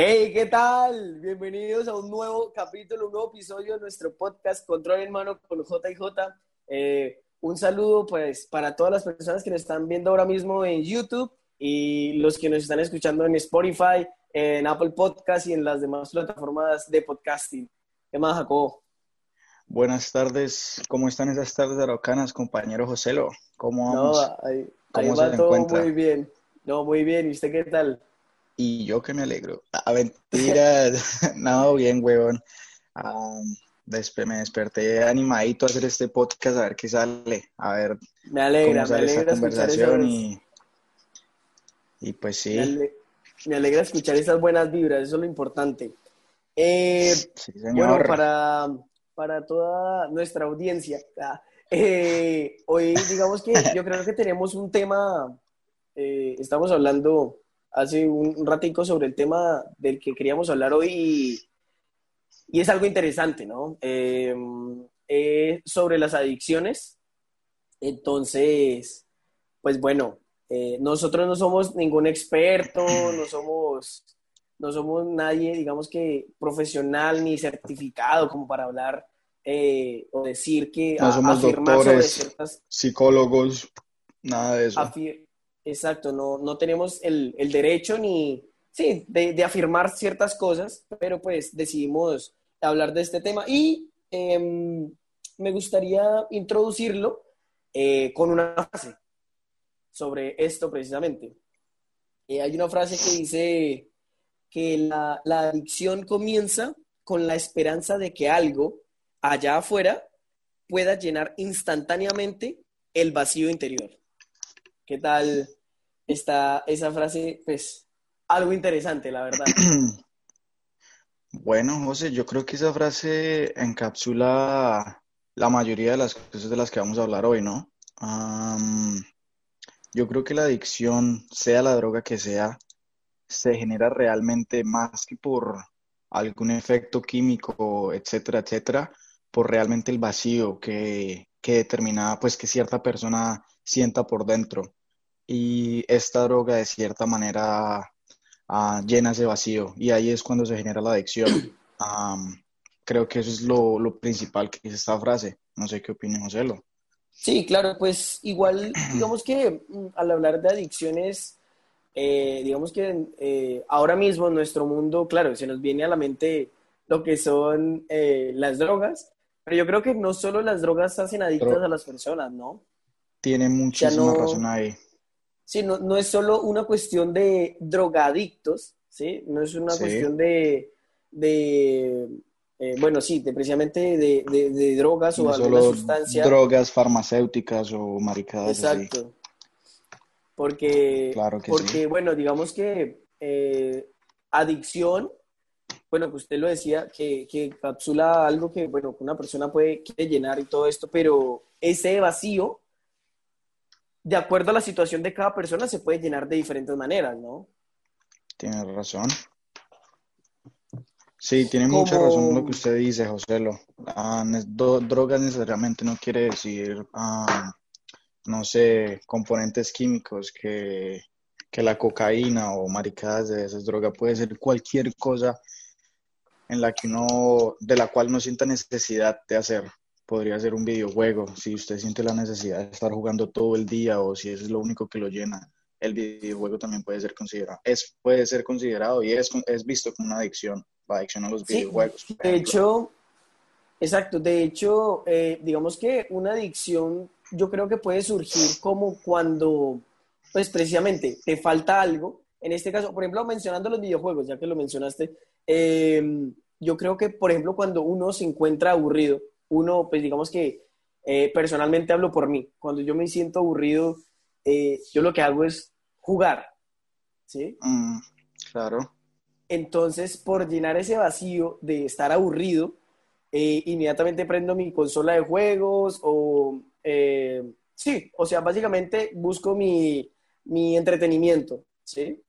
Hey, ¿qué tal? Bienvenidos a un nuevo capítulo, un nuevo episodio de nuestro podcast Control en Mano con JJ. Eh, un saludo pues para todas las personas que nos están viendo ahora mismo en YouTube y los que nos están escuchando en Spotify, en Apple Podcast y en las demás plataformas de podcasting. ¿Qué más, Jacobo? Buenas tardes, ¿cómo están esas tardes araucanas, compañero Joselo? ¿Cómo vamos? No, ahí, ¿Cómo se todo encuentra? muy bien. No, muy bien. ¿Y usted qué tal? Y yo que me alegro. Aventuras, no, bien, huevón. me desperté animadito a hacer este podcast, a ver qué sale, a ver me alegra, cómo sale me alegra esta conversación y, y pues sí. Me alegra, escuchar esas buenas vibras, eso es lo importante. Eh, sí, bueno, para, para toda nuestra audiencia, ah, eh, hoy digamos que yo creo que tenemos un tema, eh, estamos hablando hace un, ratico sobre el tema del que queríamos hablar hoy y, es algo interesante, ¿no? Em, eh, sobre las adicciones. Entonces, pues bueno, eh, nosotros no somos ningún experto, no somos, no somos nadie, digamos que profesional ni certificado como para hablar eh, o decir que no somos doctores, psicólogos, nada de eso. Exacto, no, no tenemos el, derecho ni, sí, de, afirmar ciertas cosas, pero pues decidimos hablar de este tema y em, me gustaría introducirlo eh, con una frase sobre esto precisamente. Eh, hay una frase que dice que la, la adicción comienza con la esperanza de que algo allá afuera pueda llenar instantáneamente el vacío interior. ¿Qué tal está esa frase, pues, algo interesante, la verdad. Bueno, José, yo creo que esa frase encapsula la mayoría de las cosas de las que vamos a hablar hoy, ¿no? yo creo que la adicción, sea la droga que sea, se genera realmente más que por algún efecto químico, etcétera, etcétera, por realmente el vacío que, que determina, pues, que cierta persona sienta por dentro y esta droga de cierta manera uh, llena ese vacío y ahí es cuando se genera la adicción. creo que eso es lo, lo, principal que es esta frase. No sé qué opina Joselo. Sí, claro, pues igual, digamos que mm, al hablar de adicciones, eh, digamos que eh, ahora mismo en nuestro mundo, claro, se nos viene a la mente lo que son eh, las drogas, pero yo creo que no solo las drogas hacen adictas a las personas, ¿no? Tiene muchísima razón ahí. Sí, no, no, es solo una cuestión de drogadictos, ¿sí? No es una cuestión de, de eh, bueno, sí, de precisamente de, de, drogas o alguna sustancia. Drogas farmacéuticas o maricadas. Exacto. Porque, claro porque bueno, digamos que eh, adicción, bueno, que usted lo decía, que, que capsula algo que, bueno, una persona puede llenar y todo esto, pero ese vacío de acuerdo a la situación de cada persona, se puede llenar de diferentes maneras, ¿no? Tienes razón. Sí, tiene mucha razón lo que usted dice, José. Ah, drogas necesariamente no quiere decir, ah, no sé, componentes químicos que, que la cocaína o maricadas de esas drogas. Puede ser cualquier cosa en la que uno, de la cual no sienta necesidad de hacer podría ser un videojuego, si usted siente la necesidad de estar jugando todo el día o si es lo único que lo llena, el videojuego también puede ser considerado, es, puede ser considerado y es, es visto como una adicción, la adicción a los videojuegos. de hecho, exacto, de hecho, eh, digamos que una adicción yo creo que puede surgir como cuando, pues precisamente, te falta algo, en este caso, por ejemplo, mencionando los videojuegos, ya que lo mencionaste, eh, yo creo que, por ejemplo, cuando uno se encuentra aburrido, uno, pues digamos que eh, personalmente hablo por mí. Cuando yo me siento aburrido, eh, yo lo que hago es jugar. ¿Sí? Mm, claro. Entonces, por llenar ese vacío de estar aburrido, eh, inmediatamente prendo mi consola de juegos o... sí, o sea, básicamente busco mi, mi entretenimiento. ¿Sí?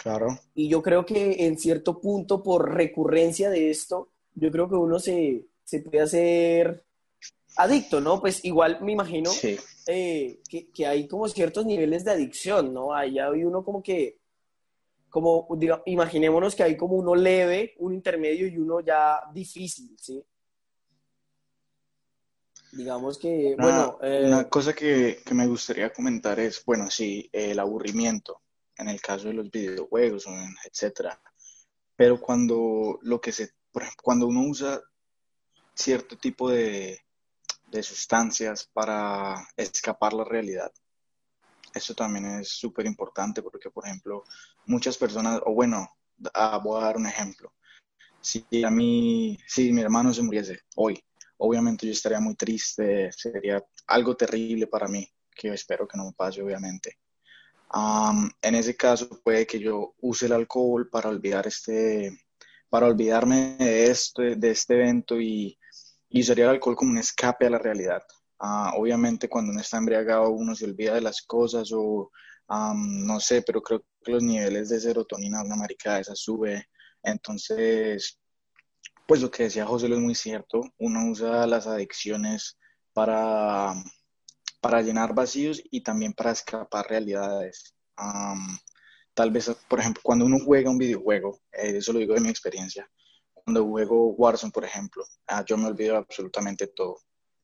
Claro. Y yo creo que en cierto punto, por recurrencia de esto, yo creo que uno se, se puede hacer adicto, ¿no? Pues igual me imagino eh, que, hay como ciertos niveles de adicción, ¿no? Ahí hay uno como que como, imaginémonos que hay como uno leve, un intermedio y uno ya difícil, ¿sí? Digamos que, bueno... Una eh, cosa que, que, me gustaría comentar es, bueno, sí, el aburrimiento, en el caso de los videojuegos, etcétera. Pero cuando lo que se, por ejemplo, cuando uno usa cierto tipo de, de sustancias para escapar la realidad, eso también es súper importante porque, por ejemplo, muchas personas, o bueno, voy a dar un ejemplo. Si a mí, si mi hermano se muriese hoy, obviamente yo estaría muy triste, sería algo terrible para mí, que espero que no me pase, obviamente. en ese caso puede que yo use el alcohol para olvidar este, para olvidarme de este, de este evento y, y usaría el alcohol como un escape a la realidad. Ah, obviamente cuando uno está embriagado uno se olvida de las cosas o no sé, pero creo que los niveles de serotonina, una maricada esa sube. Entonces, pues lo que decía José es muy cierto. Uno usa las adicciones para, para llenar vacíos y también para escapar realidades. tal vez, por ejemplo, cuando uno juega un videojuego, eh, eso lo digo de mi experiencia, cuando juego Warzone, por ejemplo, ah, yo me olvido absolutamente todo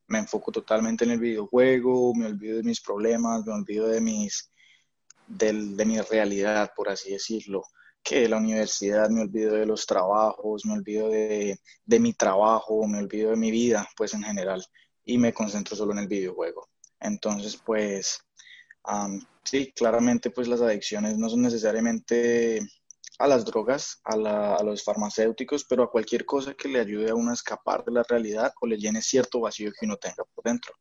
me enfoco totalmente en el videojuego, me olvido de mis problemas, me olvido de mis de, de mi realidad, por así decirlo, que de la universidad, me olvido de los trabajos, me olvido de, de mi trabajo, me olvido de mi vida, pues en general, y me concentro solo en el videojuego. Entonces, pues, sí, claramente, pues las adicciones no son necesariamente a las drogas, a, los farmacéuticos, pero a cualquier cosa que le ayude a uno a escapar de la realidad o le llene cierto vacío que uno tenga por dentro.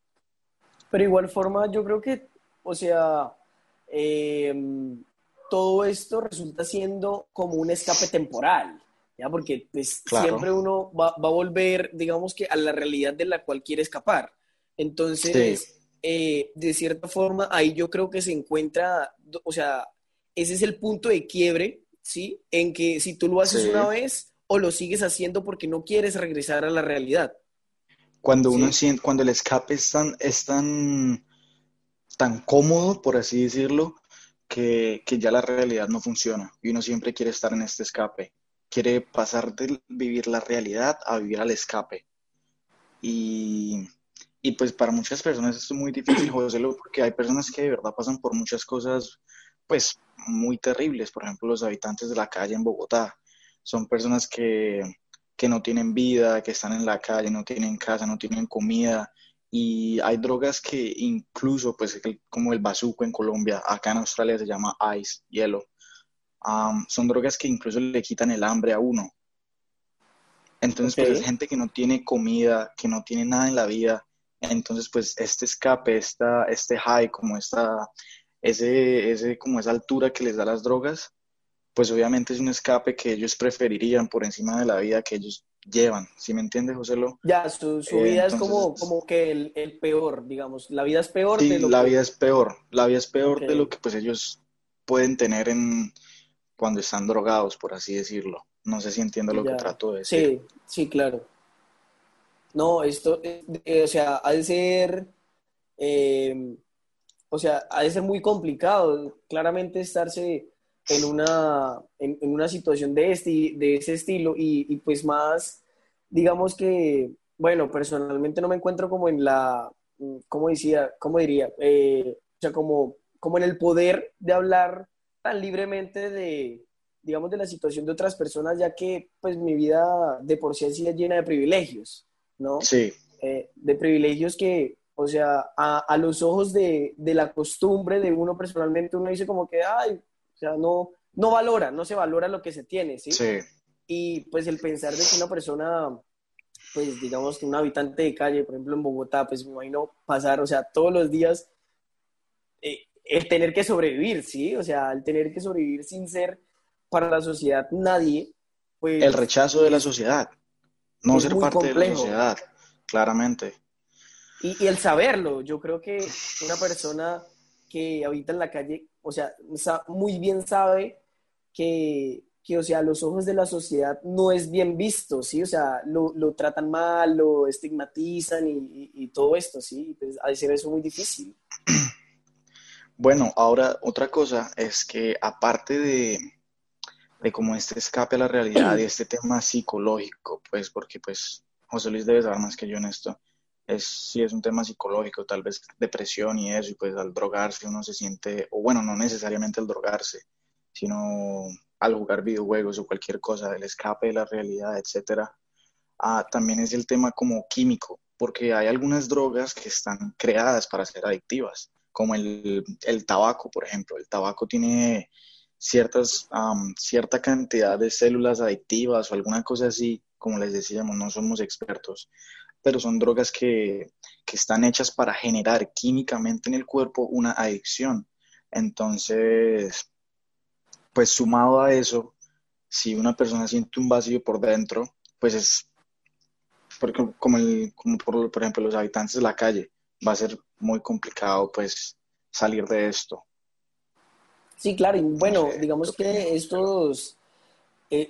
Pero igual forma, yo creo que, o sea, em, todo esto resulta siendo como un escape temporal, ¿ya? Porque pues siempre uno va, a volver, digamos que, a la realidad de la cual quiere escapar. Entonces, eh, de cierta forma, ahí yo creo que se encuentra, o sea, ese es el punto de quiebre ¿sí? En que si tú lo haces una vez o lo sigues haciendo porque no quieres regresar a la realidad. Cuando uno siente, cuando el escape es tan, es tan, tan cómodo, por así decirlo, que, que, ya la realidad no funciona y uno siempre quiere estar en este escape. Quiere pasar de vivir la realidad a vivir al escape. Y, y pues para muchas personas esto es muy difícil, José, porque hay personas que de verdad pasan por muchas cosas, pues muy terribles. Por ejemplo, los habitantes de la calle en Bogotá son personas que, no tienen vida, que están en la calle, no tienen casa, no tienen comida. Y hay drogas que incluso, pues como el bazuco en Colombia, acá en Australia se llama ice, hielo. son drogas que incluso le quitan el hambre a uno. Entonces, pues es gente que no tiene comida, que no tiene nada en la vida. Entonces, pues este escape, esta, este high, como esta, ese, ese, como esa altura que les da las drogas, pues obviamente es un escape que ellos preferirían por encima de la vida que ellos llevan. ¿Sí me entiendes, José Lo? Ya, su, su vida es como, como que el, el, peor, digamos. La vida es peor sí, de lo la vida es peor. La vida es peor de lo que pues ellos pueden tener en cuando están drogados, por así decirlo. No sé si entiendo lo que trato de decir. Sí, sí, claro. No, esto, eh, o sea, ha de ser eh, o sea, ha de ser muy complicado claramente estarse en una, en, una situación de, este, de ese estilo y, pues más, digamos que, bueno, personalmente no me encuentro como en la, ¿cómo decía? ¿Cómo diría? Eh, o sea, como, como en el poder de hablar tan libremente de, digamos, de la situación de otras personas, ya que pues mi vida de por sí así es llena de privilegios, ¿no? Sí. Eh, de privilegios que, o sea, a, los ojos de, la costumbre de uno personalmente, uno dice como que, ay, o sea, no, no valora, no se valora lo que se tiene, ¿sí? Sí. Y pues el pensar de que una persona, pues digamos que un habitante de calle, por ejemplo en Bogotá, pues me imagino pasar, o sea, todos los días, eh, el tener que sobrevivir, ¿sí? O sea, el tener que sobrevivir sin ser para la sociedad nadie, pues... El rechazo de la sociedad, no ser parte de la sociedad, claramente. Y, el saberlo, yo creo que una persona que habita en la calle, o sea, muy bien sabe que, que, o sea, los ojos de la sociedad no es bien visto, ¿sí? O sea, lo, lo tratan mal, lo estigmatizan y, y, todo esto, ¿sí? Pues, a ser eso muy difícil. Bueno, ahora otra cosa es que aparte de, de como este escape a la realidad y este tema psicológico, pues porque pues José Luis debe saber más que yo en esto. Es, sí es un tema psicológico, tal vez depresión y eso, y pues al drogarse uno se siente, o bueno, no necesariamente al drogarse, sino al jugar videojuegos o cualquier cosa, del escape de la realidad, etcétera. Ah, también es el tema como químico, porque hay algunas drogas que están creadas para ser adictivas, como el, el tabaco, por ejemplo. El tabaco tiene ciertas, cierta cantidad de células adictivas o alguna cosa así, como les decíamos, no somos expertos, pero son drogas que, que están hechas para generar químicamente en el cuerpo una adicción. Entonces, pues sumado a eso, si una persona siente un vacío por dentro, pues es como, el, como por, por ejemplo los habitantes de la calle, va a ser muy complicado pues salir de esto. Sí, claro, y bueno, digamos que estos,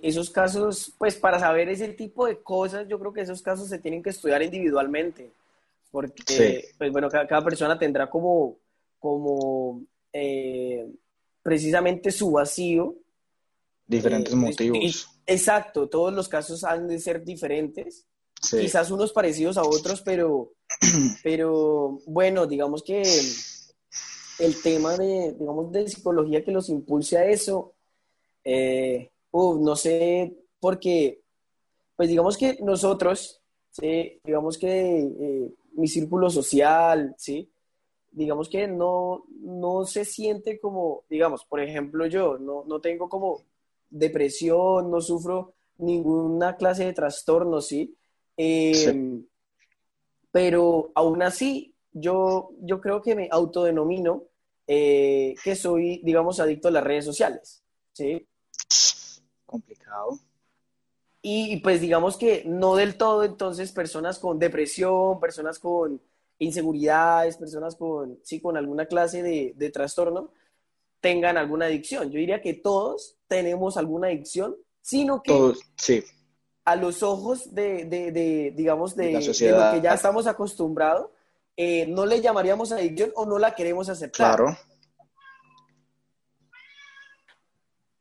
esos casos, pues para saber ese tipo de cosas, yo creo que esos casos se tienen que estudiar individualmente, porque, pues bueno, cada, persona tendrá como, como eh, precisamente su vacío. Diferentes eh, motivos. exacto, todos los casos han de ser diferentes, quizás unos parecidos a otros, pero, pero bueno, digamos que el tema de, digamos, de psicología que los impulse a eso, eh, no sé, porque, pues digamos que nosotros, ¿sí? digamos que eh, mi círculo social, ¿sí? digamos que no, no se siente como, digamos, por ejemplo, yo no, no tengo como depresión, no sufro ninguna clase de trastorno, ¿sí? Eh, pero aún así, yo, yo creo que me autodenomino eh, que soy, digamos, adicto a las redes sociales. ¿sí? Complicado. Y pues digamos que no del todo, entonces, personas con depresión, personas con inseguridades, personas con, sí, con alguna clase de, de trastorno, tengan alguna adicción. Yo diría que todos tenemos alguna adicción, sino que todos, sí. a los ojos de, de, de digamos, de, de, lo que ya estamos acostumbrados, eh, no le llamaríamos adicción o no la queremos aceptar. Claro.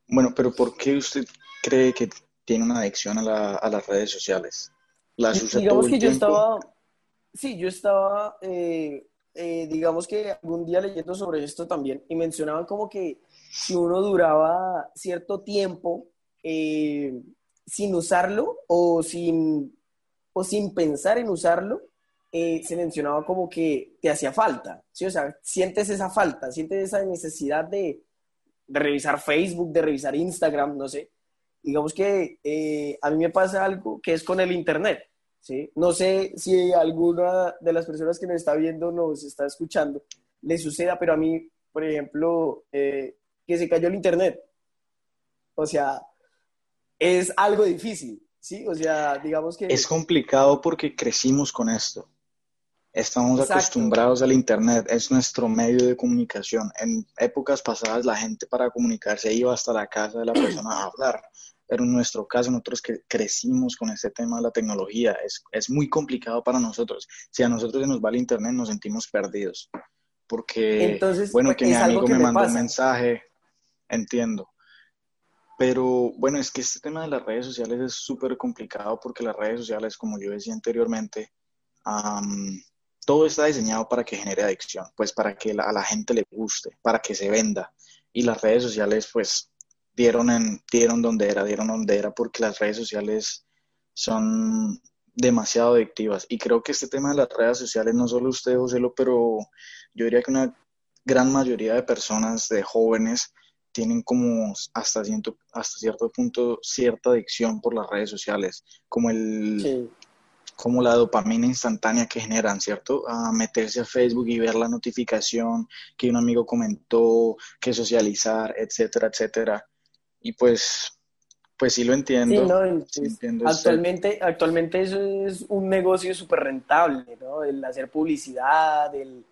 Bueno, pero ¿por qué usted cree que tiene una adicción a, las redes sociales? ¿Las usa digamos que yo estaba, sí, yo estaba, eh, eh, digamos que algún día leyendo sobre esto también y mencionaban como que si uno duraba cierto tiempo sin usarlo o sin, o sin pensar en usarlo, eh, se mencionaba como que te hacía falta, ¿sí? O sea, sientes esa falta, sientes esa necesidad de, revisar Facebook, de revisar Instagram, no sé. Digamos que eh, a mí me pasa algo que es con el Internet, ¿sí? No sé si alguna de las personas que nos está viendo nos está escuchando le suceda, pero a mí, por ejemplo, eh, que se cayó el Internet. O sea, es algo difícil, ¿sí? O sea, digamos que... Es complicado porque crecimos con esto. Estamos acostumbrados al Internet, es nuestro medio de comunicación. En épocas pasadas la gente para comunicarse iba hasta la casa de la persona a hablar, pero en nuestro caso nosotros que crecimos con este tema de la tecnología, es, es muy complicado para nosotros. Si a nosotros se nos va el Internet nos sentimos perdidos, porque, bueno, pues, que mi amigo me mandó un mensaje, entiendo. Pero bueno, es que este tema de las redes sociales es súper complicado porque las redes sociales, como yo decía anteriormente, todo está diseñado para que genere adicción, pues para que a la gente le guste, para que se venda. Y las redes sociales, pues, dieron, en, dieron donde era, dieron donde era, porque las redes sociales son demasiado adictivas. Y creo que este tema de las redes sociales, no solo usted, Joselo, pero yo diría que una gran mayoría de personas, de jóvenes, tienen como hasta, cierto, hasta cierto punto cierta adicción por las redes sociales, como el, como la dopamina instantánea que generan, ¿cierto? A meterse a Facebook y ver la notificación que un amigo comentó, que socializar, etcétera, etcétera. Y pues, pues sí lo entiendo. actualmente, actualmente eso es un negocio súper rentable, ¿no? El hacer publicidad, el,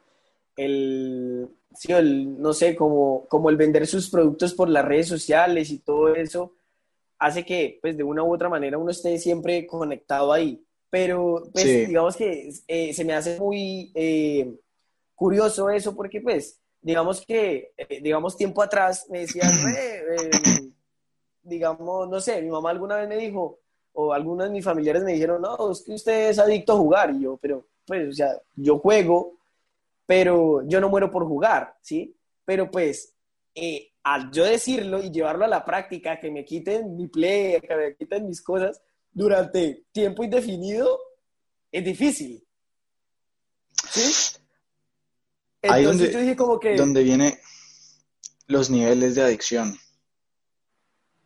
el, sí, el no sé, como, como el vender sus productos por las redes sociales y todo eso, hace que, pues, de una u otra manera uno esté siempre conectado ahí. Pero, pues, digamos que eh, se me hace muy eh, curioso eso porque, pues, digamos que, eh, digamos, tiempo atrás me decían, digamos, no sé, mi mamá alguna vez me dijo, o algunos de mis familiares me dijeron, no, es que usted es adicto a jugar. Y yo, pero, pues, o sea, yo juego, pero yo no muero por jugar, ¿sí? Pero pues, eh, al yo decirlo y llevarlo a la práctica, que me quiten mi play, que me quiten mis cosas durante tiempo indefinido, es difícil. ¿Sí? Ahí donde, yo dije como que... Donde viene los niveles de adicción.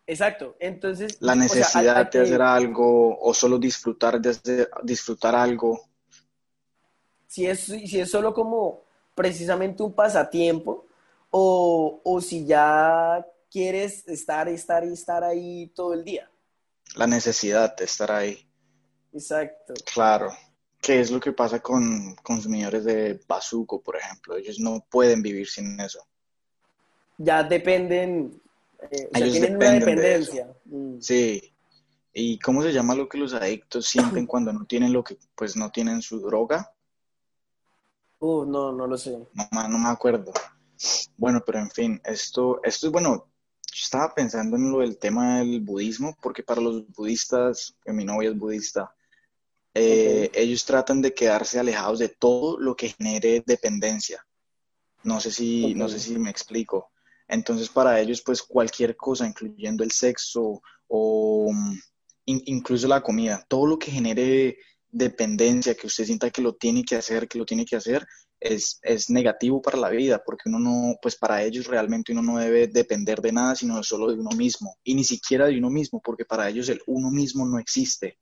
Exacto, entonces... La necesidad de hacer algo o solo disfrutar de disfrutar algo. Si es, si es solo como precisamente un pasatiempo o, o si ya quieres estar, estar y estar ahí todo el día. La necesidad de estar ahí. Exacto. Claro. ¿Qué es lo que pasa con consumidores de bazuco, por ejemplo? Ellos no pueden vivir sin eso. Ya dependen, eh, o sea, tienen una dependencia. Mm. Sí. ¿Y cómo se llama lo que los adictos sienten cuando no tienen lo que, pues no tienen su droga? Uh, no, no lo sé. No, no me acuerdo. Bueno, pero en fin, esto, esto es bueno. Yo estaba pensando en lo del tema del budismo, porque para los budistas, que mi novia es budista, eh, ellos tratan de quedarse alejados de todo lo que genere dependencia. No sé si, no sé si me explico. Entonces, para ellos, pues cualquier cosa, incluyendo el sexo o mm, incluso la comida, todo lo que genere dependencia, que usted sienta que lo tiene que hacer, que lo tiene que hacer, es, es negativo para la vida, porque uno no, pues para ellos realmente uno no debe depender de nada, sino solo de uno mismo, y ni siquiera de uno mismo, porque para ellos el uno mismo no existe.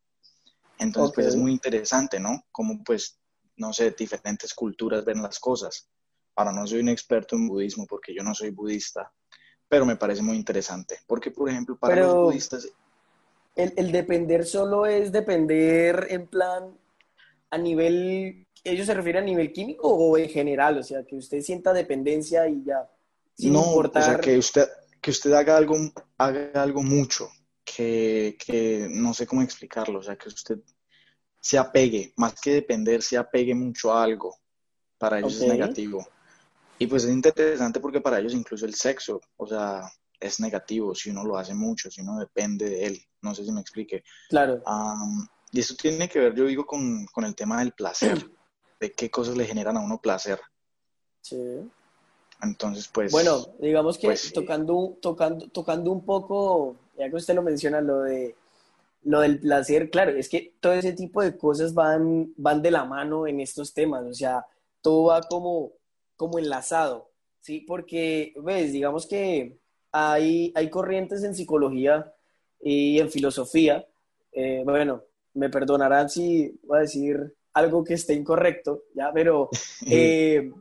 Entonces, pues es muy interesante, ¿no? Como pues, no sé, diferentes culturas ven las cosas. Ahora no soy un experto en budismo porque yo no soy budista, pero me parece muy interesante, porque por ejemplo, para los budistas... El, el depender solo es depender en plan a nivel, ¿ellos se refieren a nivel químico o en general? O sea, que usted sienta dependencia y ya. Sin no, importar... o sea, que usted, que usted haga algo, haga algo mucho, que, que no sé cómo explicarlo, o sea, que usted se apegue, más que depender, se apegue mucho a algo. Para ellos es negativo. Y pues es interesante porque para ellos incluso el sexo, o sea, es negativo si uno lo hace mucho, si uno depende de él. No sé si me explique. Claro. y eso tiene que ver, yo digo, con, el tema del placer, de qué cosas le generan a uno placer. Sí. Entonces, pues... Bueno, digamos que pues, tocando, tocando, tocando un poco, ya que usted lo menciona, lo de lo del placer, claro, es que todo ese tipo de cosas van, van de la mano en estos temas, o sea, todo va como, como enlazado, ¿sí? Porque, ves, digamos que hay, hay corrientes en psicología y en filosofía. Eh, bueno, me perdonarán si voy a decir algo que esté incorrecto, ¿ya? Pero, eh,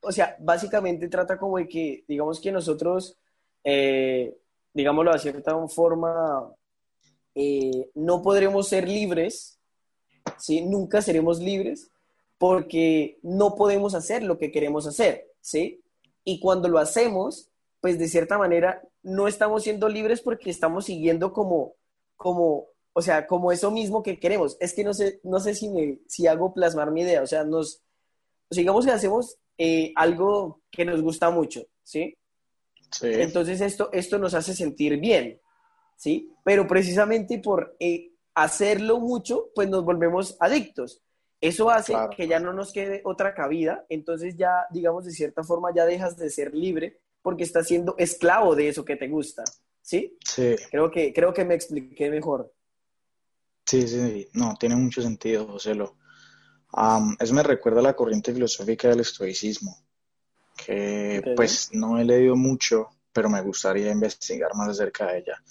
o sea, básicamente trata como de que, digamos que nosotros, eh, digámoslo de cierta forma, no podremos ser libres, ¿sí? Nunca seremos libres porque no podemos hacer lo que queremos hacer, ¿sí? Y cuando lo hacemos, pues de cierta manera no estamos siendo libres porque estamos siguiendo como, como, o sea, como eso mismo que queremos. Es que no sé, no sé si, me, si hago plasmar mi idea, o sea, nos, digamos que hacemos eh, algo que nos gusta mucho, ¿sí? ¿sí? Entonces esto, esto nos hace sentir bien, ¿sí? Pero precisamente por eh, hacerlo mucho, pues nos volvemos adictos. Eso hace que ya no nos quede otra cabida, entonces ya, digamos, de cierta forma ya dejas de ser libre porque estás siendo esclavo de eso que te gusta, ¿sí? Sí. Creo que, creo que me expliqué mejor. Sí, sí, no, tiene mucho sentido, José. Um, eso me recuerda a la corriente filosófica del estoicismo, que pues no he leído mucho, pero me gustaría investigar más acerca de ella,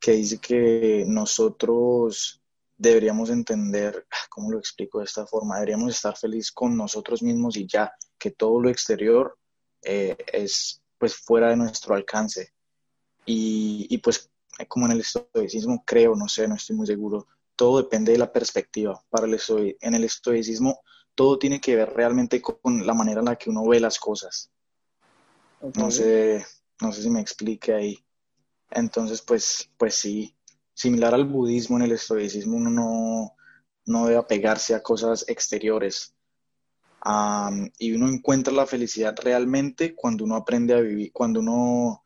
que dice que nosotros deberíamos entender, ah, ¿cómo lo explico de esta forma? Deberíamos estar felices con nosotros mismos y ya, que todo lo exterior eh, es pues fuera de nuestro alcance. Y, pues como en el estoicismo creo, no sé, no estoy muy seguro, todo depende de la perspectiva. Para el en el estoicismo todo tiene que ver realmente con la manera en la que uno ve las cosas. No sé, no sé si me explique ahí. Entonces, pues, pues sí, similar al budismo, en el estoicismo uno no, no debe apegarse a cosas exteriores, y uno encuentra la felicidad realmente cuando uno aprende a vivir, cuando uno,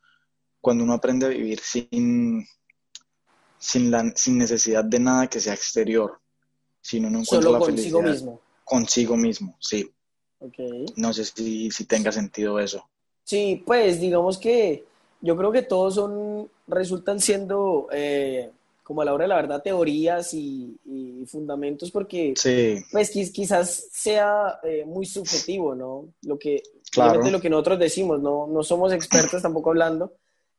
cuando uno aprende a vivir sin, sin, la, sin necesidad de nada que sea exterior, sino no encuentra Solo consigo mismo. Consigo mismo, sí. Okay. No sé si, si tenga sentido eso. Sí, pues digamos que yo creo que todos son, resultan siendo, eh, como a la hora de la verdad, teorías y, fundamentos, porque pues quizás sea eh, muy subjetivo, ¿no? Lo que, claro. lo que nosotros decimos, ¿no? No somos expertos tampoco hablando,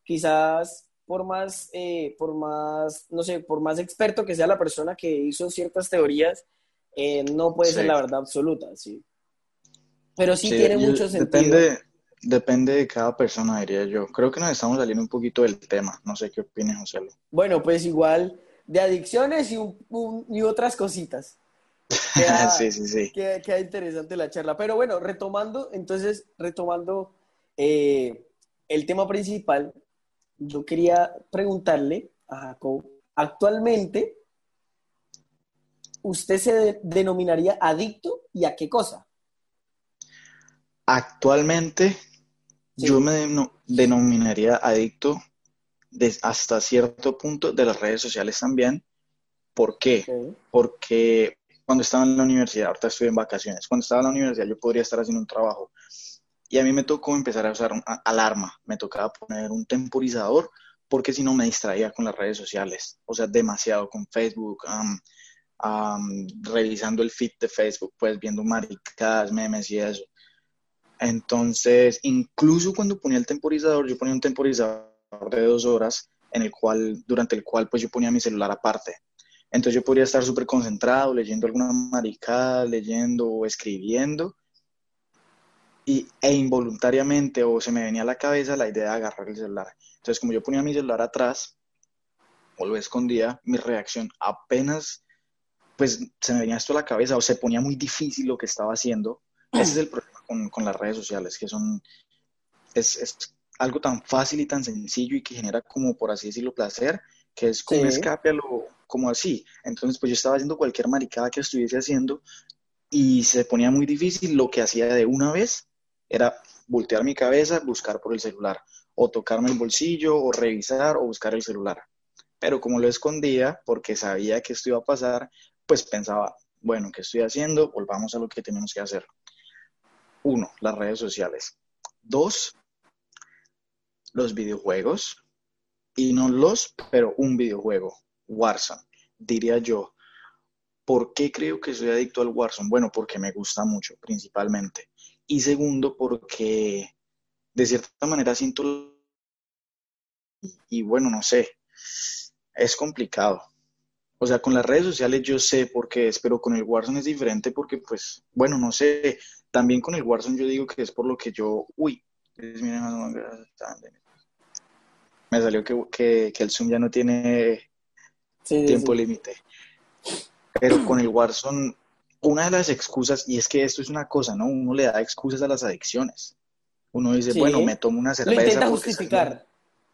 quizás por más, eh, por más, no sé, por más experto que sea la persona que hizo ciertas teorías, no puede ser la verdad absoluta, ¿sí? Pero sí, tiene mucho sentido. Depende, depende de cada persona, diría yo. Creo que nos estamos saliendo un poquito del tema. No sé qué opinas, José. Bueno, pues igual de adicciones y, y otras cositas. sí, sí, sí. Queda, interesante la charla. Pero bueno, retomando, entonces, retomando eh, el tema principal, yo quería preguntarle a Jacob, actualmente, ¿usted se denominaría adicto y a qué cosa? Actualmente yo me denominaría adicto hasta cierto punto de las redes sociales también. ¿Por qué? Porque cuando estaba en la universidad, ahorita estoy en vacaciones, cuando estaba en la universidad yo podría estar haciendo un trabajo y a mí me tocó empezar a usar alarma, me tocaba poner un temporizador porque si no me distraía con las redes sociales, o sea, demasiado con Facebook, revisando el feed de Facebook, pues viendo maricadas, memes y eso. Entonces, incluso cuando ponía el temporizador, yo ponía un temporizador de dos horas, en el cual, durante el cual pues yo ponía mi celular aparte. Entonces yo podría estar súper concentrado, leyendo alguna maricada, leyendo o escribiendo, y, e involuntariamente o se me venía a la cabeza la idea de agarrar el celular. Entonces como yo ponía mi celular atrás o lo escondía, mi reacción apenas pues se me venía esto a la cabeza o se ponía muy difícil lo que estaba haciendo. Ese es el problema con, las redes sociales, que son, es, algo tan fácil y tan sencillo y que genera como, por así decirlo, placer, que es como escape a lo, como así. Entonces, pues yo estaba haciendo cualquier maricada que estuviese haciendo y se ponía muy difícil. Lo que hacía de una vez era voltear mi cabeza, buscar por el celular, o tocarme el bolsillo, o revisar, o buscar el celular. Pero como lo escondía, porque sabía que esto iba a pasar, pues pensaba, bueno, ¿qué estoy haciendo? Volvamos a lo que tenemos que hacer. Uno, las redes sociales. Dos, los videojuegos. Y no los, pero un videojuego, Warzone. Diría yo, ¿por qué creo que soy adicto al Warzone? Bueno, porque me gusta mucho, principalmente. Y segundo, porque de cierta manera siento... Y bueno, no sé, es complicado. O sea, con las redes sociales yo sé por qué es, pero con el Warzone es diferente porque, pues, bueno, no sé, también con el Warzone yo digo que es por lo que yo, uy, me salió que, el Zoom ya no tiene tiempo límite. Pero con el Warzone, una de las excusas, y es que esto es una cosa, ¿no? Uno le da excusas a las adicciones. Uno dice, bueno, me tomo una cerveza. Lo intenta justificar.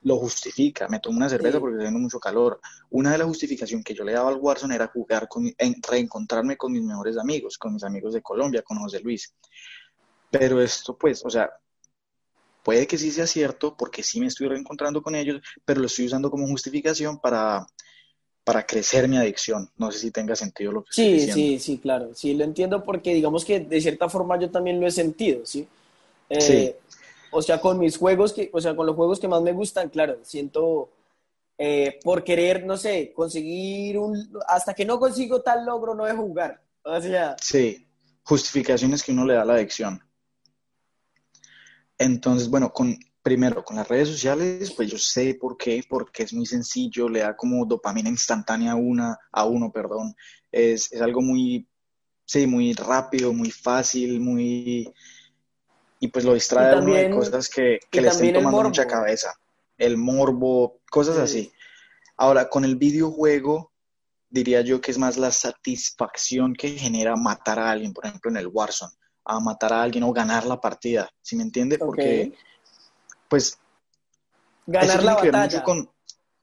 Lo justifica, me tomo una cerveza porque está mucho calor. Una de las justificaciones que yo le daba al Warzone era jugar con, reencontrarme con mis mejores amigos, con mis amigos de Colombia, con José Luis. Pero esto, pues, o sea, puede que sí sea cierto, porque sí me estoy reencontrando con ellos, pero lo estoy usando como justificación para, para crecer mi adicción. No sé si tenga sentido lo que sí, estoy diciendo. Sí, sí, claro. Sí, lo entiendo porque digamos que de cierta forma yo también lo he sentido, ¿sí? Eh, sí. O sea, con mis juegos, que, o sea, con los juegos que más me gustan, claro, siento eh, por querer, no sé, conseguir un... Hasta que no consigo tal logro, no de jugar. O sea... Sí, justificaciones que uno le da a la adicción. Entonces, bueno, con, primero, con las redes sociales, pues yo sé por qué, porque es muy sencillo, le da como dopamina instantánea a, una, a uno, perdón. Es, algo muy, sí, muy rápido, muy fácil, muy... Y pues lo distrae de cosas que, le estén tomando mucha cabeza. El morbo, cosas así. Ahora, con el videojuego, diría yo que es más la satisfacción que genera matar a alguien, por ejemplo, en el Warzone a matar a alguien o ganar la partida, ¿sí me entiende? Porque, pues... Ganar la batalla. Con,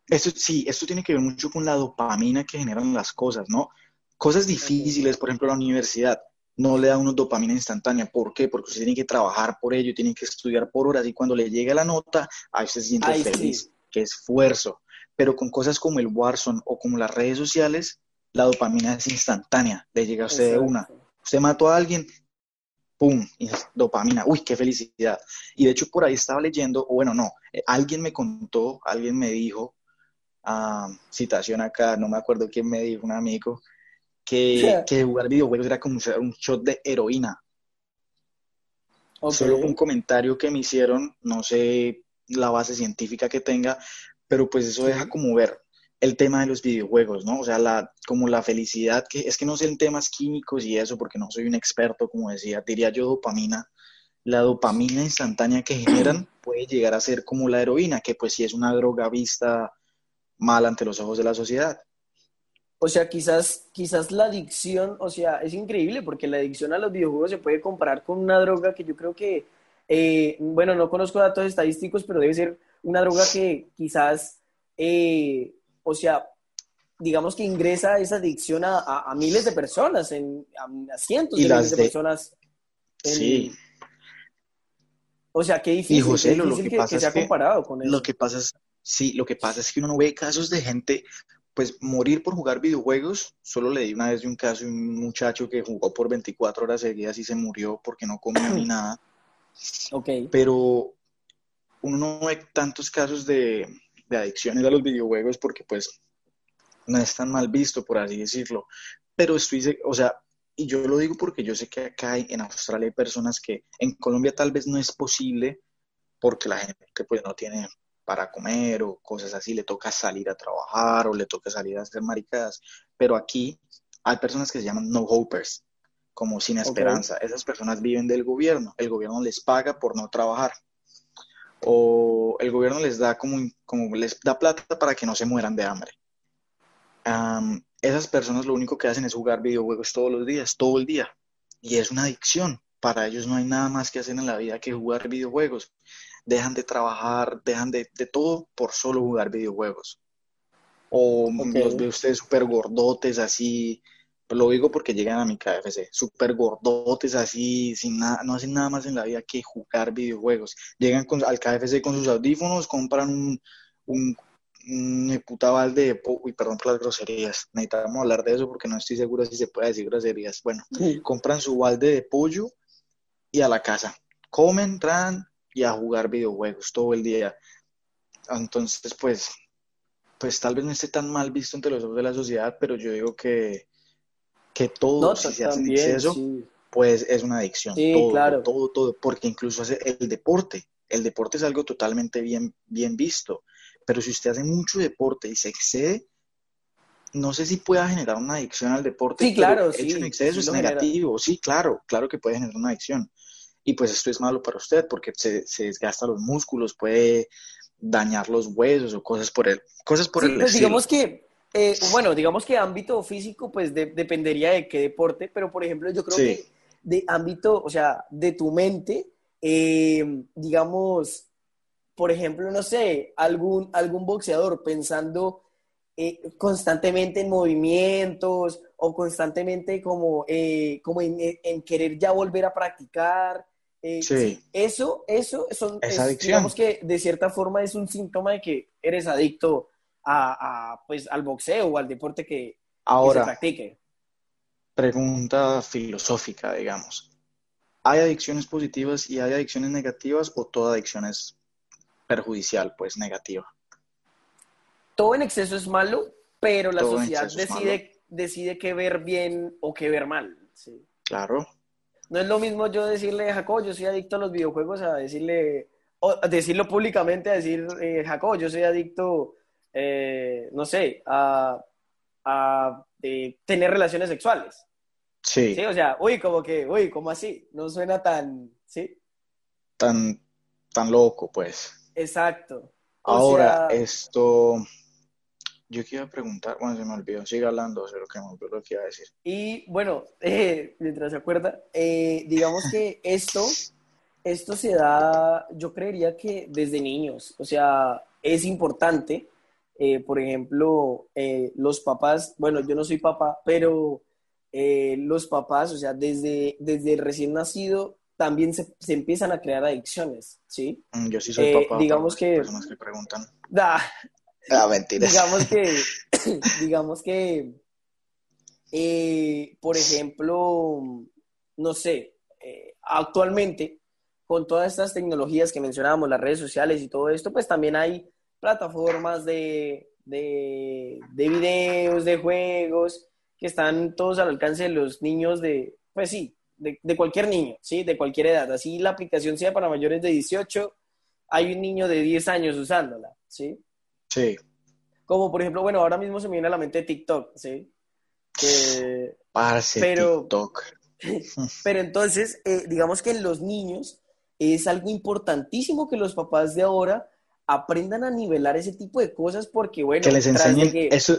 esto, sí, esto tiene que ver mucho con la dopamina que generan las cosas, ¿no? Cosas difíciles, por ejemplo, la universidad no le da una dopamina instantánea. ¿Por qué? Porque usted tiene que trabajar por ello, tiene que estudiar por horas y cuando le llega la nota, ahí se siente feliz, qué esfuerzo. pero con cosas como el Warzone o como las redes sociales, la dopamina es instantánea, le llega a usted de una. Usted mató a alguien, ¡pum! dopamina, uy, qué felicidad. Y de hecho por ahí estaba leyendo, o bueno, no, eh, alguien me contó, alguien me dijo, ah, citación acá, no me acuerdo quién me dijo, un amigo, que, que jugar videojuegos era como un shot de heroína. Solo un comentario que me hicieron, no sé la base científica que tenga, pero pues eso deja como ver el tema de los videojuegos, ¿no? O sea, la, como la felicidad, que es que no sé en temas químicos y eso, porque no soy un experto, como decía, diría yo dopamina, la dopamina instantánea que generan puede llegar a ser como la heroína, que pues sí es una droga vista mal ante los ojos de la sociedad. O sea, quizás, quizás la adicción, o sea, es increíble porque la adicción a los videojuegos se puede comparar con una droga que yo creo que, eh, bueno, no conozco datos estadísticos, pero debe ser una droga que quizás, eh, o sea, digamos que ingresa esa adicción a, miles de personas, en, a, cientos de miles de, personas. Sí. O sea, qué difícil, lo que, pasa se ha comparado con eso. Lo que pasa es, sí, lo que pasa es que uno no ve casos de gente pues morir por jugar videojuegos, solo leí una vez de un caso de un muchacho que jugó por 24 horas seguidas y se murió porque no comió ni nada. Ok. Pero uno no ve tantos casos de, adicciones a los videojuegos porque pues no es tan mal visto, por así decirlo. Pero estoy, o sea, y yo lo digo porque yo sé que acá en Australia hay personas que en Colombia tal vez no es posible porque la gente pues no tiene para comer o cosas así, le toca salir a trabajar o le toca salir a hacer maricadas. Pero aquí hay personas que se llaman no hopers, como sin esperanza. Esas personas viven del gobierno, el gobierno les paga por no trabajar. O el gobierno les da como, como les da plata para que no se mueran de hambre. esas personas lo único que hacen es jugar videojuegos todos los días, todo el día. Y es una adicción. Para ellos no hay nada más que hacer en la vida que jugar videojuegos dejan de trabajar, dejan de, todo por solo jugar videojuegos. O los ve ustedes súper gordotes así, lo digo porque llegan a mi KFC, súper gordotes así, sin nada, no hacen nada más en la vida que jugar videojuegos. Llegan al KFC con sus audífonos, compran un, un, un puta balde de uy, perdón por las groserías, necesitamos hablar de eso porque no estoy seguro si se puede decir groserías. Bueno, compran su balde de pollo y a la casa. Comen, traen, y a jugar videojuegos todo el día. Entonces, pues, pues tal vez no esté tan mal visto entre los ojos de la sociedad, pero yo digo que, que todo, si se hace exceso, pues es una adicción. Sí, todo, claro. todo, todo, porque incluso hace el deporte. El deporte es algo totalmente bien, bien visto, pero si usted hace mucho deporte y se excede, no sé si pueda generar una adicción al deporte. Sí, claro, hecho en exceso es negativo. Sí, claro, claro que puede generar una adicción y pues esto es malo para usted porque se, se desgasta los músculos, puede dañar los huesos o cosas por el, cosas por el pues digamos que, eh, bueno, digamos que ámbito físico pues dependería de qué deporte, pero por ejemplo yo creo que de ámbito, o sea, de tu mente, eh, digamos, por ejemplo, no sé, algún, algún boxeador pensando eh, constantemente en movimientos o constantemente como, como en, querer ya volver a practicar, eh, sí. Eso, eso, son, digamos que de cierta forma es un síntoma de que eres adicto a, pues, al boxeo o al deporte que, Ahora, se practique. Pregunta filosófica, digamos. ¿Hay adicciones positivas y hay adicciones negativas o toda adicción es perjudicial, pues negativa? Todo en exceso es malo, pero la sociedad decide, decide qué ver bien o qué ver mal. Sí. Claro. No es lo mismo yo decirle, Jacob, yo soy adicto a los videojuegos, a decirle, o decirlo públicamente, a decir, eh, Jacob, yo soy adicto, eh, no sé, a, eh, tener relaciones sexuales. Sí. Sí, o sea, uy, como que, uy, ¿cómo así? No suena tan, ¿sí? Tan, tan loco, pues. Exacto. Ahora, esto, yo quiero preguntar, bueno, se me olvidó, sigue hablando, sé lo que me olvidó lo que iba a decir. Y bueno, eh, mientras se acuerda, eh, digamos que esto, esto se da, yo creería que desde niños, o sea, es importante, eh, por ejemplo, los papás, bueno, yo no soy papá, pero los papás, o sea, desde, desde recién nacido, también se, se, empiezan a crear adicciones, ¿sí? Mm, yo sí soy papá. digamos que... Personas que preguntan. Da, Ah, mentiras. Digamos que, digamos que, eh, por ejemplo, no sé, eh, actualmente, con todas estas tecnologías que mencionábamos, las redes sociales y todo esto, pues también hay plataformas de, de, de videos, de juegos, que están todos al alcance de los niños de, pues sí, de, de, cualquier niño, ¿sí? De cualquier edad. Así la aplicación sea para mayores de 18, hay un niño de 10 años usándola, ¿sí? Sí. Como por ejemplo, bueno, ahora mismo se me viene a la mente TikTok, ¿sí? Que, pero, TikTok. pero entonces, eh, digamos que en los niños es algo importantísimo que los papás de ahora aprendan a nivelar ese tipo de cosas porque, bueno, que les enseñen eso.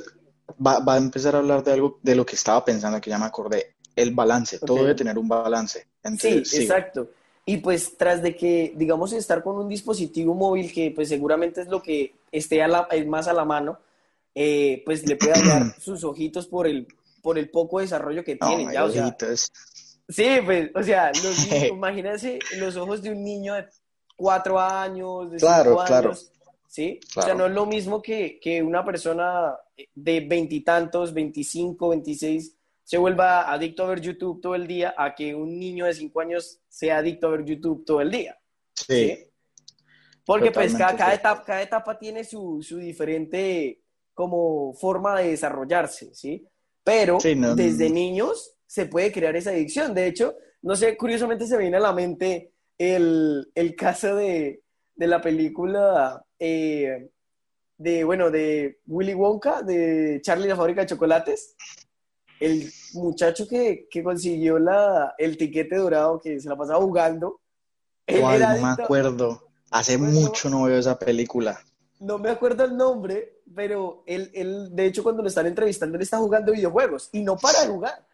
Va, va, a empezar a hablar de algo de lo que estaba pensando, que ya me acordé, el balance, todo debe tener un balance. sí, exacto. Y pues tras de que, digamos, estar con un dispositivo móvil que pues seguramente es lo que esté a la, más a la mano, eh, pues le puede dar sus ojitos por el, por el poco desarrollo que tiene. ya, o sea, sí, pues, o sea, los, imagínense los ojos de un niño de cuatro años, de claro, cinco claro. años, ¿sí? O sea, no es lo mismo que, que una persona de veintitantos, veinticinco, veintiséis, se vuelva adicto a ver YouTube todo el día a que un niño de 5 años sea adicto a ver YouTube todo el día. Sí. Porque pues cada, etapa, cada etapa tiene su, su, diferente como forma de desarrollarse, ¿sí? Pero desde niños se puede crear esa adicción. De hecho, no sé, curiosamente se me viene a la mente el, el caso de, de, la película eh, de, bueno, de Willy Wonka, de Charlie la fábrica de chocolates el muchacho que, consiguió la, el tiquete dorado, que se la pasaba jugando. no me acuerdo. Hace mucho no veo esa película. No me acuerdo el nombre, pero él, él, de hecho, cuando lo están entrevistando, él está jugando videojuegos y no para de jugar.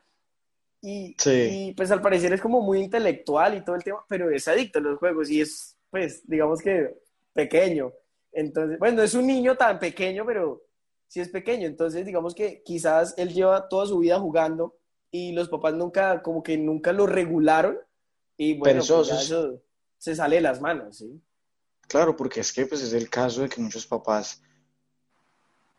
Y, y, pues al parecer es como muy intelectual y todo el tema, pero es adicto a los juegos y es, pues, digamos que pequeño. Entonces, bueno, es un niño tan pequeño, pero si es pequeño. Entonces, digamos que quizás él lleva toda su vida jugando y los papás nunca, como que nunca lo regularon y bueno, pues eso se sale de las manos, ¿sí? Claro, porque es que pues es el caso de que muchos papás,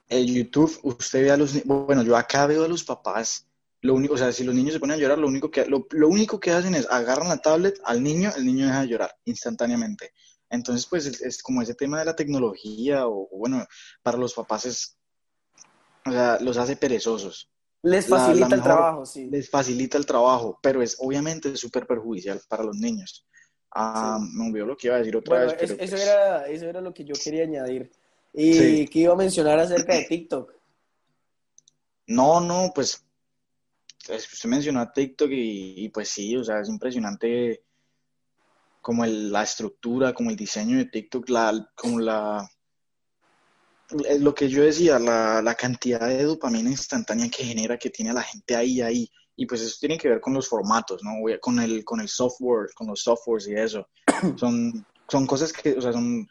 el YouTube, usted ve a los, bueno, yo acá veo a los papás, lo único, o sea, si los niños se ponen a llorar, lo único que, lo, único que hacen es agarran la tablet al niño, el niño deja de llorar instantáneamente. Entonces, pues es, como ese tema de la tecnología, o, bueno, para los papás es o sea, los hace perezosos. Les facilita el trabajo, sí. Les facilita el trabajo, pero es obviamente súper perjudicial para los niños. Ah, Me olvidó lo que iba a decir otra vez. eso, pues era, eso era lo que yo quería añadir. ¿Y qué iba a mencionar acerca de TikTok? No, no, pues usted mencionó a TikTok y, pues sí, o sea, es impresionante como la estructura, como el diseño de TikTok, la, como la, lo que yo decía, la, la, cantidad de dopamina instantánea que genera, que tiene a la gente ahí, ahí. Y pues eso tiene que ver con los formatos, ¿no? Con el, con el software, con los softwares y eso. Son, son cosas que, o sea, son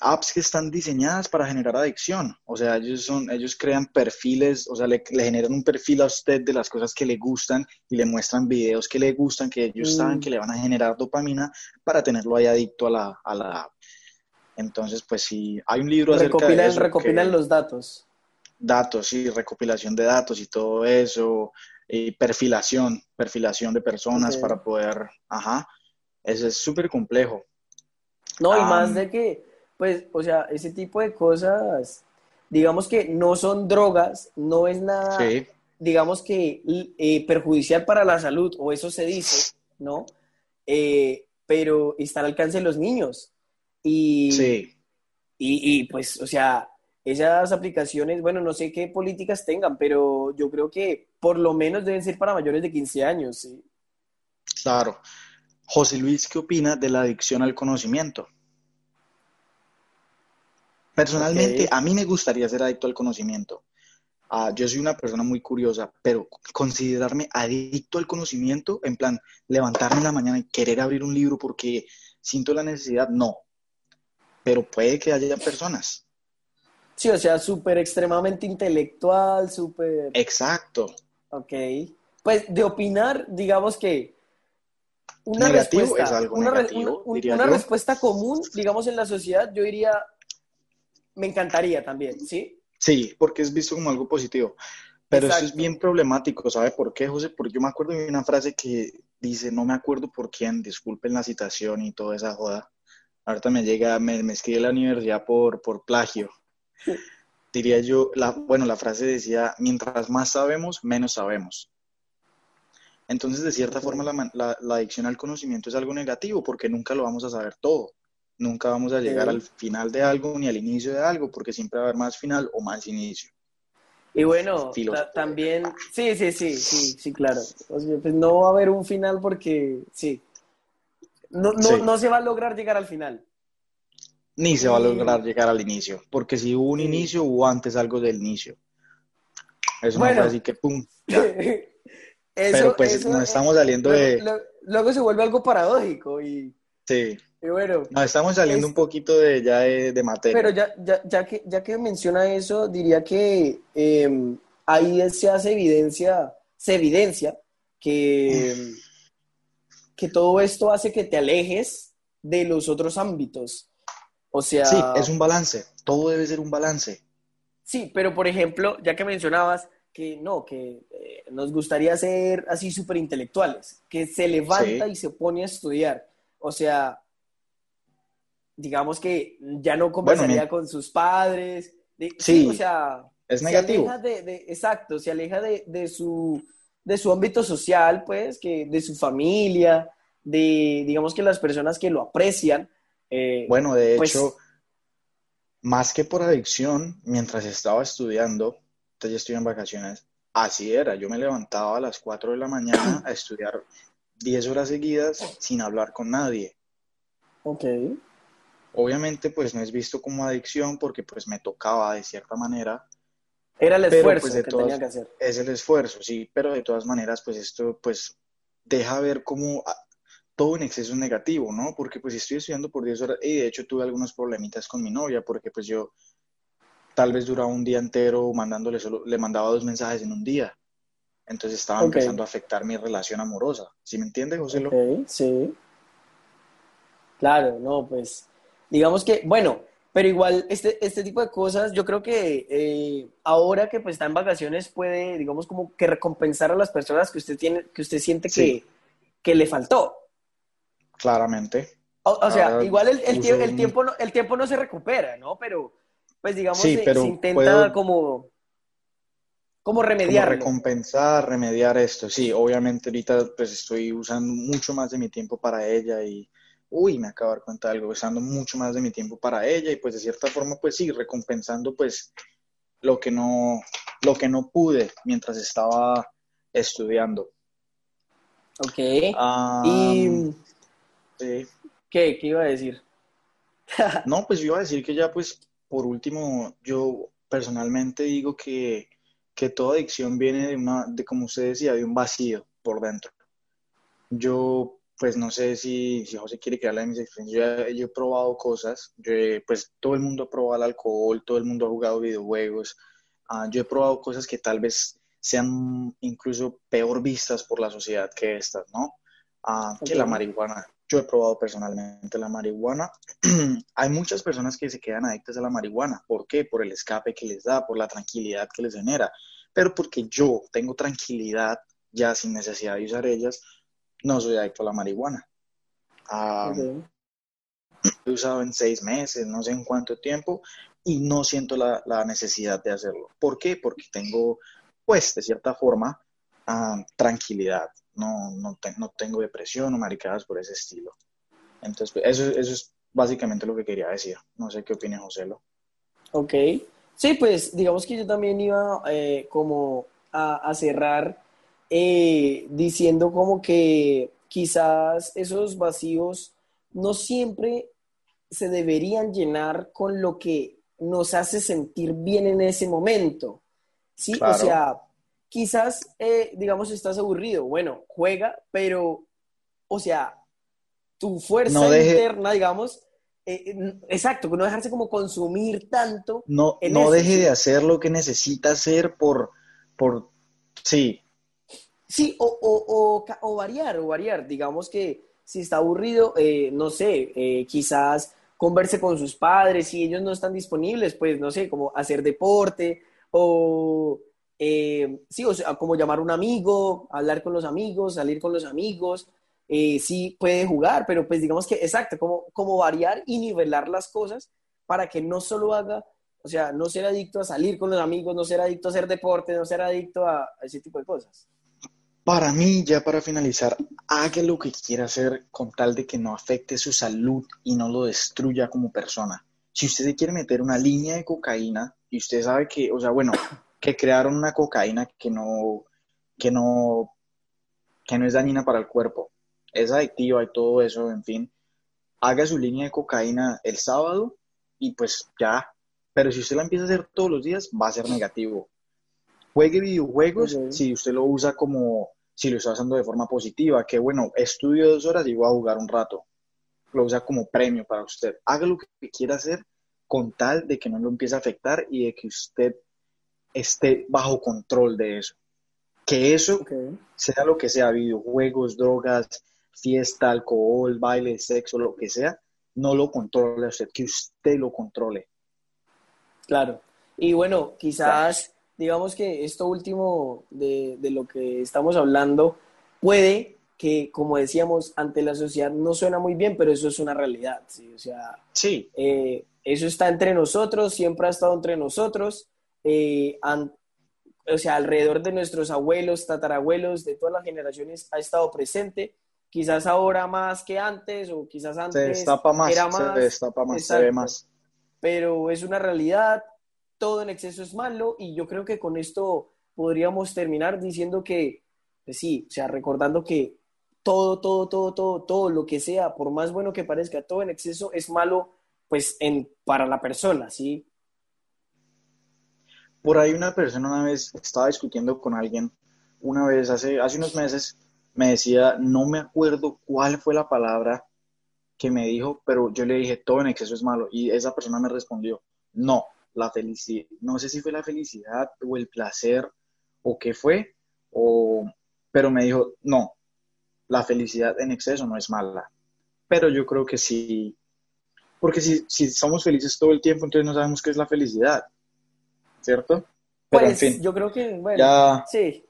apps que están diseñadas para generar adicción. O sea, ellos, son, ellos crean perfiles, o sea, le, generan un perfil a usted de las cosas que le gustan y le muestran videos que le gustan, que ellos saben mm. que le van a generar dopamina para tenerlo ahí adicto a la, a la app. Entonces, pues sí, hay un libro acerca de eso Recopilan los datos. Datos, sí, recopilación de datos y todo eso, y perfilación, perfilación de personas para poder, ajá, eso es súper complejo. No, y más de que, pues, o sea, ese tipo de cosas, digamos que no son drogas, no es nada, digamos que eh, perjudicial para la salud, o eso se dice, ¿no? Eh, pero está al alcance de los niños. Y, sí. y, pues, o sea, esas aplicaciones, bueno, no sé qué políticas tengan, pero yo creo que por lo menos deben ser para mayores de 15 años, ¿sí? Claro. José Luis, ¿qué opina de la adicción al conocimiento? Personalmente, a mí me gustaría ser adicto al conocimiento. Ah, yo soy una persona muy curiosa, pero considerarme adicto al conocimiento, en plan, levantarme en la mañana y querer abrir un libro porque siento la necesidad, no pero puede que haya personas. Sí, o sea, súper extremadamente intelectual, súper... Exacto. Ok. Pues de opinar, digamos que una respuesta, una, respuesta común, digamos, en la sociedad, yo diría me encantaría también, ¿sí? Sí, porque es visto como algo positivo. Pero eso es bien problemático, ¿sabe por qué, José? Porque yo me acuerdo de una frase que dice, no me acuerdo por quién, disculpen la citación y toda esa joda. Ahorita me llega, me, me escribe la universidad por, por plagio. Diría yo, la, bueno, la frase decía, mientras más sabemos, menos sabemos. Entonces, de cierta forma, la, la, adicción al conocimiento es algo negativo porque nunca lo vamos a saber todo. Nunca vamos a llegar al final de algo ni al inicio de algo porque siempre va a haber más final o más inicio. Y bueno, también, sí, sí, sí, sí, sí, claro. pues no va a haber un final porque, sí, no, no, no se va a lograr llegar al final. Ni se va a lograr llegar al inicio, porque si hubo un inicio, hubo antes algo del inicio. Eso bueno, así que pum. Pero pues nos estamos saliendo de... Luego se vuelve algo paradójico y... Sí. Y bueno, nos estamos saliendo un poquito de ya de, materia. Pero ya, ya, ya, que, ya que menciona eso, diría que em, ahí se hace evidencia, se evidencia que, que todo esto hace que te alejes de los otros ámbitos. O sea... Sí, es un balance, todo debe ser un balance. Sí, pero por ejemplo, ya que mencionabas, que no, que eh, nos gustaría ser así súper intelectuales, que se levanta y se pone a estudiar. O sea, digamos que ya no conversaría con sus padres. sí, o sea, es negativo. de, exacto, se aleja de, su, de su ámbito social, pues, que de su familia, de, digamos que las personas que lo aprecian. Eh, bueno, de pues hecho, más que por adicción, mientras estaba estudiando, ya estoy en vacaciones, así era, yo me levantaba a las 4 de la mañana a estudiar 10 horas seguidas sin hablar con nadie. Ok. Obviamente, pues no es visto como adicción porque pues me tocaba de cierta manera. Era el esfuerzo pues, que tenía que hacer. Es el esfuerzo, sí, pero de todas maneras, pues esto pues deja ver cómo ah, todo en exceso es negativo, ¿no? Porque pues estoy estudiando por 10 horas y de hecho tuve algunos problemitas con mi novia porque pues yo tal vez duraba un día entero mandándole solo, le mandaba dos mensajes en un día. Entonces estaba empezando a afectar mi relación amorosa. ¿Sí me entiendes, José? Okay, sí. Claro, no, pues digamos que, bueno, pero igual este, este tipo de cosas, yo creo que eh, ahora que pues está en vacaciones puede, digamos, como que recompensar a las personas que usted tiene, que usted siente que, que le faltó. Claramente. O, sea, igual el, el, tiempo no, el tiempo no se recupera, ¿no? Pero pues digamos, se, intenta como, como remediar. recompensar, remediar esto. Sí, obviamente ahorita pues estoy usando mucho más de mi tiempo para ella y, uy, me acabo de dar cuenta de algo, usando mucho más de mi tiempo para ella y pues de cierta forma pues sí, recompensando pues lo que no, lo que no pude mientras estaba estudiando. Ok. y... ¿Qué? ¿Qué iba a decir? no, pues iba a decir que ya pues por último, yo personalmente digo que, toda adicción viene de una, de como usted decía, de un vacío por dentro. Yo, pues no sé si, si José quiere que hable de mis experiencias, yo, he probado cosas, pues todo el mundo ha probado el alcohol, todo el mundo ha jugado videojuegos, ah, yo he probado cosas que tal vez sean incluso peor vistas por la sociedad que estas, ¿no? Ah, que la marihuana. Yo he probado personalmente la marihuana. Hay muchas personas que se quedan adictas a la marihuana. ¿Por qué? Por el escape que les da, por la tranquilidad que les genera. Pero porque yo tengo tranquilidad ya sin necesidad de usar ellas, no soy adicto a la marihuana. He usado en seis meses, no sé en cuánto tiempo, y no siento la, necesidad de hacerlo. ¿Por qué? Porque tengo, pues, de cierta forma, ah, tranquilidad no, no, no tengo depresión o maricadas por ese estilo. Entonces, pues, eso, eso es básicamente lo que quería decir. No sé qué opina Joselo. Ok. Sí, pues digamos que yo también iba eh, como a, cerrar eh, diciendo como que quizás esos vacíos no siempre se deberían llenar con lo que nos hace sentir bien en ese momento. Sí, o sea, quizás, eh, digamos, estás aburrido. Bueno, juega, pero, o sea, tu fuerza interna, digamos, eh, exacto, no dejarse como consumir tanto. No, no deje de hacer lo que necesita hacer por, por, sí. Sí, o, o, o, variar, o variar. Digamos que si está aburrido, eh, no sé, quizás converse con sus padres, si ellos no están disponibles, pues no sé, como hacer deporte o, eh, sí, o sea, como llamar a un amigo, hablar con los amigos, salir con los amigos, eh, sí puede jugar, pero pues digamos que, exacto, como, como variar y nivelar las cosas para que no solo haga, o sea, no ser adicto a salir con los amigos, no ser adicto a hacer deporte, no ser adicto a ese tipo de cosas. Para mí, ya para finalizar, haga lo que quiera hacer con tal de que no afecte su salud y no lo destruya como persona. Si usted se quiere meter una línea de cocaína y usted sabe que, o sea, bueno, que crearon una cocaína que no, que no, que no es dañina para el cuerpo, es adictiva y todo eso, en fin, haga su línea de cocaína el sábado y pues ya. Pero si usted la empieza a hacer todos los días, va a ser negativo. Juegue videojuegos si usted lo usa como, si lo está usando de forma positiva, que bueno, estudio dos horas y voy a jugar un rato. Lo usa como premio para usted. Haga lo que quiera hacer con tal de que no lo empiece a afectar y de que usted esté bajo control de eso. Que eso sea lo que sea, videojuegos, drogas, fiesta, alcohol, baile, sexo, lo que sea, no lo controle usted, que usted lo controle. Claro. Y bueno, quizás digamos que esto último de, lo que estamos hablando puede que, como decíamos, ante la sociedad no suena muy bien, pero eso es una realidad, ¿sí? O sea, sí. Eh, eso está entre nosotros, siempre ha estado entre nosotros, eh, o sea, alrededor de nuestros abuelos, tatarabuelos, de todas las generaciones ha estado presente, quizás ahora más que antes, o quizás antes se destapa más, era más, se destapa más, se ve más. Pero es una realidad, todo en exceso es malo y yo creo que con esto podríamos terminar diciendo que, pues sí, o sea, recordando que todo, todo, todo, todo, todo lo que sea, por más bueno que parezca, todo en exceso es malo, pues, en, para la persona, ¿sí? Por ahí una persona una vez estaba discutiendo con alguien, una vez hace, hace unos meses, me decía, no me acuerdo cuál fue la palabra que me dijo, pero yo le dije, todo en exceso es malo. Y esa persona me respondió, no, la felicidad, no sé si fue la felicidad o el placer o qué fue, o, pero me dijo, no, la felicidad en exceso no es mala. Pero yo creo que sí, porque si, si somos felices todo el tiempo, entonces no sabemos qué es la felicidad, ¿cierto? Pero en pues, fin, yo creo que, bueno, ya, sí,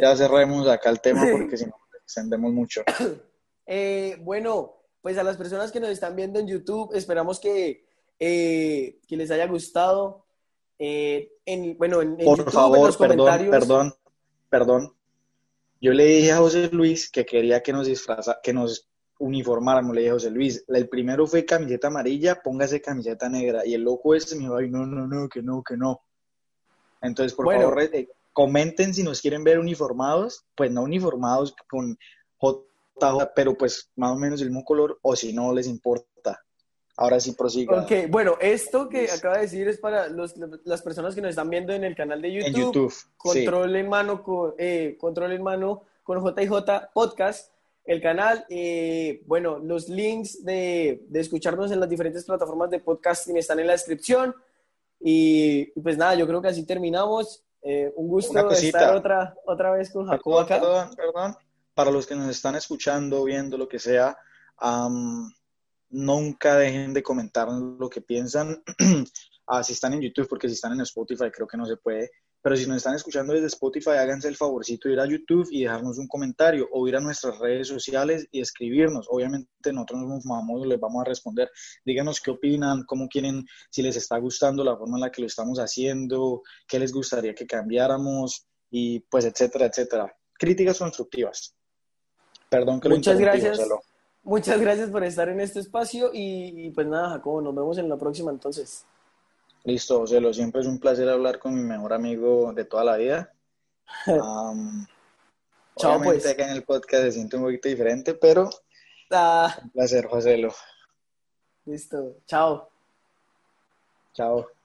ya cerremos acá el tema porque si no extendemos mucho. Eh, bueno, pues a las personas que nos están viendo en YouTube, esperamos que eh, que les haya gustado. Eh, en, bueno, en, Por favor, perdón, perdón, perdón. Yo le dije a José Luis que quería que nos disfraza, que nos uniformáramos, le dije a José Luis, el primero fue camiseta amarilla, póngase camiseta negra, y el loco ese me dijo, ay, no, no, no, que no, que no. Entonces, por favor, eh, comenten si nos quieren ver uniformados, pues no uniformados con J, pero pues más o menos el mismo color, o si no les importa. Ahora sí prosiga. Ok, bueno, esto que acaba de decir es para las personas que nos están viendo en el canal de YouTube. En YouTube. Control en mano con, eh, control en mano con JJ Podcast, el canal. Eh, bueno, los links de, de, escucharnos en las diferentes plataformas de podcasting están en la descripción. Y, pues nada, yo creo que así terminamos. Eh, un gusto estar otra, otra vez con Jacob acá. Perdón, perdón. Para los que nos están escuchando, viendo, lo que sea, nunca dejen de comentar lo que piensan. ah, si están en YouTube, porque si están en Spotify creo que no se puede. Pero si nos están escuchando desde Spotify, háganse el favorcito de ir a YouTube y dejarnos un comentario o ir a nuestras redes sociales y escribirnos. Obviamente nosotros nos vamos, les vamos a responder. Díganos qué opinan, cómo quieren, si les está gustando la forma en la que lo estamos haciendo, qué les gustaría que cambiáramos y pues etcétera, etcétera. Críticas constructivas. Perdón que lo Muchas gracias. Muchas gracias por estar en este espacio y, pues nada, Jacobo, nos vemos en la próxima entonces. Listo, José, lo siempre es un placer hablar con mi mejor amigo de toda la vida. Chao, pues. acá en el podcast se siente un poquito diferente, pero ah. un placer, José. Listo, chao. Chao.